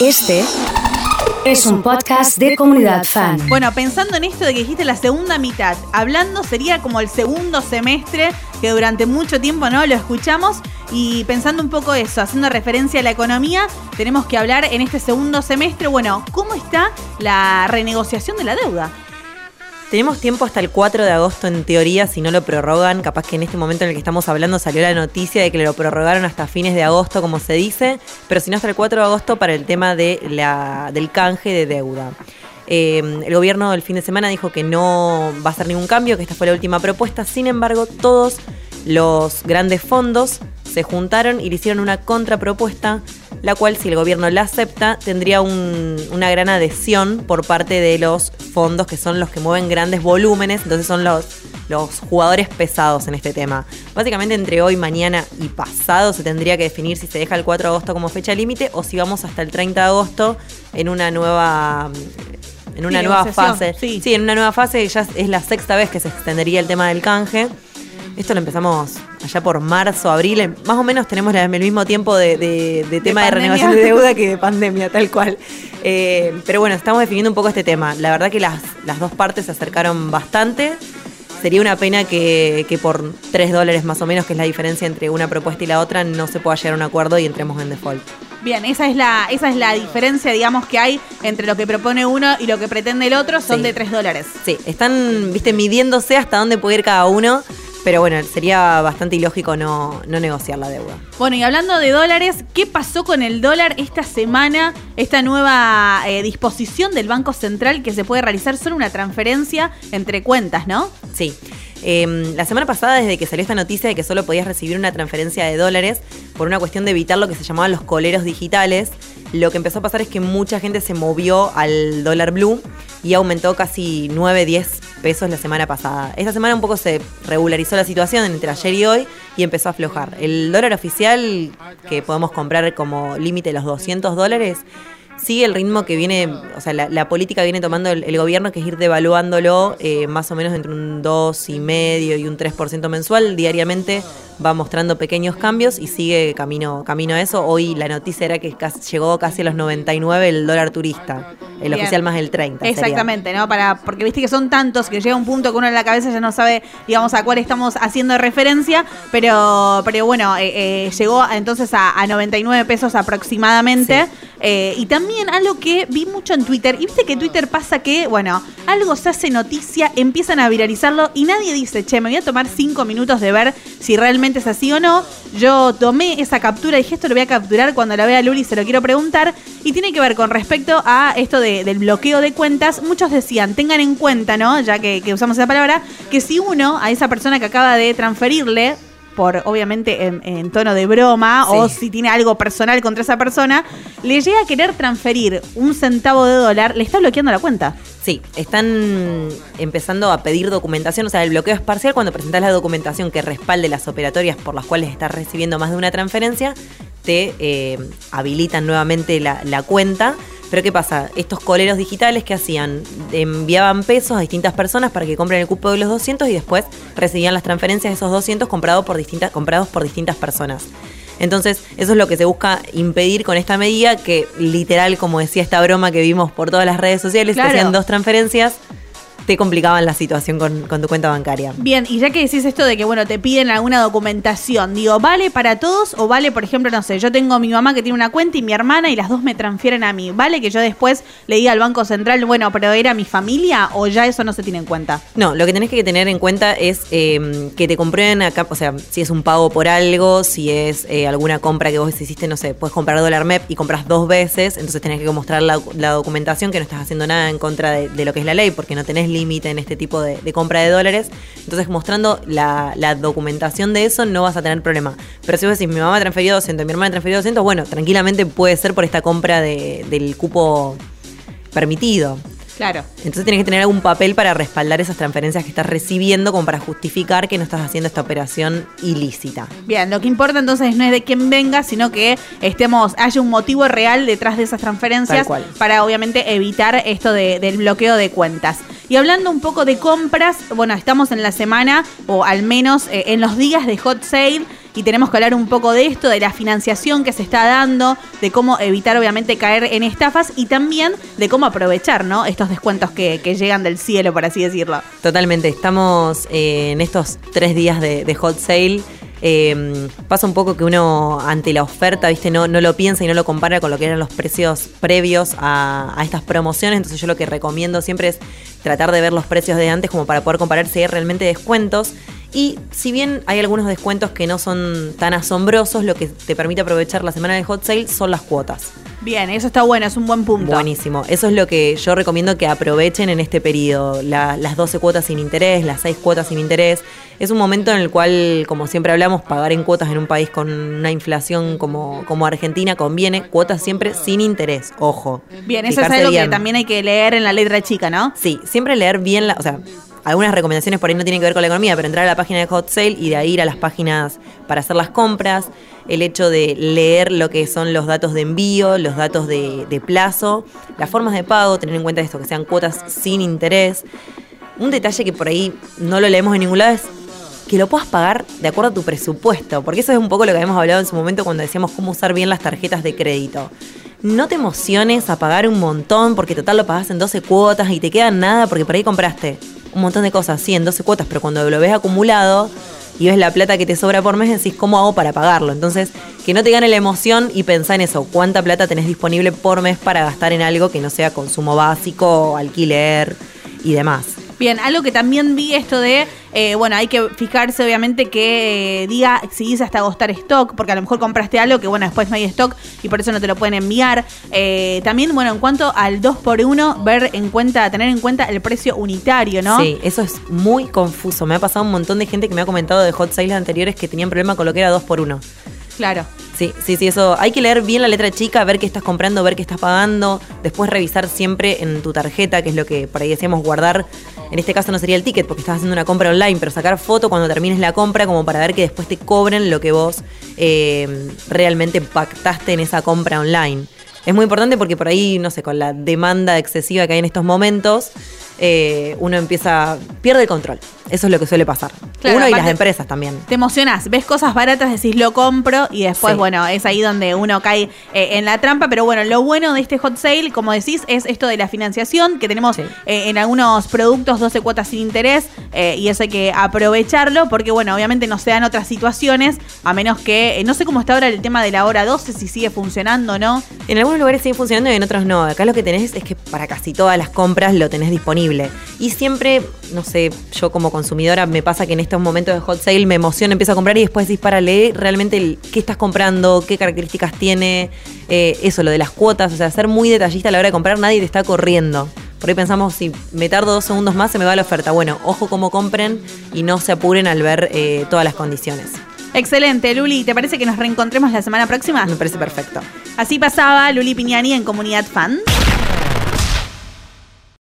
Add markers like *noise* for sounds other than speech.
Este es un podcast de comunidad fan. Bueno, pensando en esto de que dijiste la segunda mitad, hablando sería como el segundo semestre que durante mucho tiempo no lo escuchamos y pensando un poco eso, haciendo referencia a la economía, tenemos que hablar en este segundo semestre, bueno, ¿cómo está la renegociación de la deuda? Tenemos tiempo hasta el 4 de agosto en teoría, si no lo prorrogan, capaz que en este momento en el que estamos hablando salió la noticia de que lo prorrogaron hasta fines de agosto, como se dice, pero si no hasta el 4 de agosto para el tema de la, del canje de deuda. Eh, el gobierno el fin de semana dijo que no va a hacer ningún cambio, que esta fue la última propuesta, sin embargo todos los grandes fondos se juntaron y le hicieron una contrapropuesta, la cual si el gobierno la acepta tendría una gran adhesión por parte de los fondos que son los que mueven grandes volúmenes, entonces son los, los jugadores pesados en este tema. Básicamente entre hoy, mañana y pasado se tendría que definir si se deja el 4 de agosto como fecha límite o si vamos hasta el 30 de agosto en una nueva en una nueva fase. Sí. sí, en una nueva fase ya es la sexta vez que se extendería el tema del canje. Esto lo empezamos allá por marzo, abril. Más o menos tenemos el mismo tiempo de, tema de renovación *laughs* de deuda que de pandemia, tal cual. Eh, pero bueno, estamos definiendo un poco este tema. La verdad que las, las dos partes se acercaron bastante. Sería una pena que, que, por 3 dólares más o menos, que es la diferencia entre una propuesta y la otra, no se pueda llegar a un acuerdo y entremos en default. Bien, esa es la, esa es la diferencia, digamos, que hay entre lo que propone uno y lo que pretende el otro, son Sí. de 3 dólares. Sí, están, viste, midiéndose hasta dónde puede ir cada uno. Pero bueno, sería bastante ilógico no, no negociar la deuda. Bueno, y hablando de dólares, ¿qué pasó con el dólar esta semana? Esta nueva eh, disposición del Banco Central que se puede realizar solo una transferencia entre cuentas, ¿no? Sí. Eh, la semana pasada, desde que salió esta noticia de que solo podías recibir una transferencia de dólares por una cuestión de evitar lo que se llamaban los coleros digitales, lo que empezó a pasar es que mucha gente se movió al dólar blue y aumentó casi 9, 10 pesos la semana pasada. Esta semana un poco se regularizó la situación entre ayer y hoy y empezó a aflojar. El dólar oficial que podemos comprar como límite los 200 dólares sigue el ritmo que viene, o sea, la, política viene tomando el, el gobierno, que es ir devaluándolo eh, más o menos entre un 2,5 y un 3% mensual. Diariamente va mostrando pequeños cambios y sigue camino, camino a eso. Hoy la noticia era que casi- llegó casi a los 99 el dólar turista, el Bien. oficial más el 30. sería. Exactamente, ¿no? Para, porque viste que son tantos que llega un punto que uno en la cabeza ya no sabe, digamos, a cuál estamos haciendo referencia, pero, pero bueno, eh, eh, llegó entonces a, a 99 pesos aproximadamente. Eh, y también algo que vi mucho en Twitter, y viste que Twitter pasa que, bueno, algo se hace noticia, empiezan a viralizarlo y nadie dice, che, me voy a tomar cinco minutos de ver si realmente es así o no. Yo tomé esa captura y dije, esto lo voy a capturar cuando la vea Luli, se lo quiero preguntar. Y tiene que ver con respecto a esto de- del bloqueo de cuentas. Muchos decían, tengan en cuenta, ¿no? Ya que usamos esa palabra, que si uno a esa persona que acaba de transferirle, por obviamente en, en tono de broma, Sí. o si tiene algo personal contra esa persona, le llega a querer transferir un centavo de dólar, le está bloqueando la cuenta. Sí, están empezando a pedir documentación, o sea, el bloqueo es parcial cuando presentas la documentación que respalde las operatorias por las cuales estás recibiendo más de una transferencia, te eh, habilitan nuevamente la, la cuenta. Pero ¿qué pasa? Estos coleros digitales que hacían, enviaban pesos a distintas personas para que compren el cupo de los 200 y después recibían las transferencias de esos 200 comprados por distintas, comprados por distintas personas. Entonces, eso es lo que se busca impedir con esta medida, que literal, como decía esta broma que vimos por todas las redes sociales, Claro. que hacían dos transferencias, te complicaban la situación con, con tu cuenta bancaria. Bien, y ya que decís esto de que, bueno, te piden alguna documentación, digo, ¿vale para todos o vale, por ejemplo, no sé, yo tengo a mi mamá que tiene una cuenta y mi hermana y las dos me transfieren a mí? ¿Vale que yo después le diga al Banco Central, bueno, pero era mi familia o ya eso no se tiene en cuenta? No, lo que tenés que tener en cuenta es eh, que te comprueben acá, o sea, si es un pago por algo, si es eh, alguna compra que vos hiciste, no sé, puedes comprar dólar MEP y compras dos veces, entonces tenés que mostrar la, la documentación que no estás haciendo nada en contra de, de lo que es la ley, porque no tenés límite en este tipo de, de compra de dólares. Entonces, mostrando la, la documentación de eso, no vas a tener problema. Pero si vos decís, mi mamá transfirió 200, mi hermana transfirió 200, bueno, tranquilamente puede ser por esta compra de- del cupo permitido. Claro. Entonces tienes que tener algún papel para respaldar esas transferencias que estás recibiendo, como para justificar que no estás haciendo esta operación ilícita. Bien, lo que importa entonces no es de quién venga, sino que estemos, haya un motivo real detrás de esas transferencias para obviamente evitar esto de- del bloqueo de cuentas. Y hablando un poco de compras, bueno, estamos en la semana, o al menos eh, en los días de hot sale, y tenemos que hablar un poco de esto, de la financiación que se está dando, de cómo evitar obviamente caer en estafas y también de cómo aprovechar ¿no? estos descuentos que, que llegan del cielo, por así decirlo. Totalmente, estamos eh, en estos tres días de, de hot sale. Eh, pasa un poco que uno ante la oferta, viste, no, no lo piensa y no lo compara con lo que eran los precios previos a, a estas promociones. Entonces yo lo que recomiendo siempre es tratar de ver los precios de antes como para poder comparar si hay realmente descuentos. Y si bien hay algunos descuentos que no son tan asombrosos, lo que te permite aprovechar la semana de hot sale son las cuotas. Bien, eso está bueno, es un buen punto. Buenísimo. Eso es lo que yo recomiendo que aprovechen en este periodo. La- las 12 cuotas sin interés, las 6 cuotas sin interés. Es un momento en el cual, como siempre hablamos, pagar en cuotas en un país con una inflación como, como Argentina conviene. Cuotas siempre sin interés, ojo. Bien, eso es algo que también hay que leer en la letra chica, ¿no? Sí, siempre leer bien la. O sea, algunas recomendaciones por ahí no tienen que ver con la economía, pero entrar a la página de Hot Sale y de ahí ir a las páginas para hacer las compras. El hecho de leer lo que son los datos de envío, los datos de, plazo, las formas de pago, tener en cuenta esto, que sean cuotas sin interés. Un detalle que por ahí no lo leemos en ningún lado es que lo puedas pagar de acuerdo a tu presupuesto, porque eso es un poco lo que habíamos hablado en su momento cuando decíamos cómo usar bien las tarjetas de crédito. No te emociones a pagar un montón porque total lo pagas en 12 cuotas y te queda nada porque por ahí compraste un montón de cosas, sí, en 12 cuotas, pero cuando lo ves acumulado y ves la plata que te sobra por mes, decís, ¿cómo hago para pagarlo? Entonces, que no te gane la emoción y pensá en eso, cuánta plata tenés disponible por mes para gastar en algo que no sea consumo básico, alquiler y demás. Bien, algo que también vi esto de, eh, bueno, hay que fijarse obviamente que eh, diga si dice hasta agostar stock, porque a lo mejor compraste algo que, bueno, después no hay stock y por eso no te lo pueden enviar. Eh, también, bueno, en cuanto al 2x1, ver en cuenta, tener en cuenta el precio unitario, ¿no? Sí, eso es muy confuso. Me ha pasado un montón de gente que me ha comentado de hot sales anteriores que tenían problema con lo que era 2 por 1 Claro. Sí, sí, sí, eso. Hay que leer bien la letra chica, ver qué estás comprando, ver qué estás pagando. Después revisar siempre en tu tarjeta, que es lo que por ahí decíamos guardar. En este caso no sería el ticket porque estás haciendo una compra online, pero sacar foto cuando termines la compra como para ver que después te cobren lo que vos eh, realmente pactaste en esa compra online. Es muy importante porque por ahí, no sé, con la demanda excesiva que hay en estos momentos, eh, uno empieza, pierde el control. Eso es lo que suele pasar. Claro, uno y las empresas también. Te emocionás, ves cosas baratas, decís lo compro y después, Sí. bueno, es ahí donde uno cae eh, en la trampa. Pero bueno, lo bueno de este hot sale, como decís, es esto de la financiación, que tenemos Sí. eh, en algunos productos 12 cuotas sin interés eh, y eso hay que aprovecharlo porque, bueno, obviamente no se dan otras situaciones, a menos que, no sé cómo está ahora el tema de la hora 12, si sigue funcionando o no. En algunos lugares sigue funcionando y en otros no. Acá lo que tenés es que para casi todas las compras lo tenés disponible. Y siempre, no sé, yo como consumidora me pasa que en estos momentos de hot sale me emociona, empiezo a comprar y después decís para leer realmente el- qué estás comprando, qué características tiene, eh, eso, lo de las cuotas, o sea, ser muy detallista a la hora de comprar, nadie te está corriendo. Por ahí pensamos, si me tardo dos segundos más, se me va la oferta. Bueno, ojo cómo compren y no se apuren al ver eh, todas las condiciones. Excelente, Luli. ¿Te parece que nos reencontremos la semana próxima? Me parece perfecto. Así pasaba Luli Piñani en Comunidad Fan.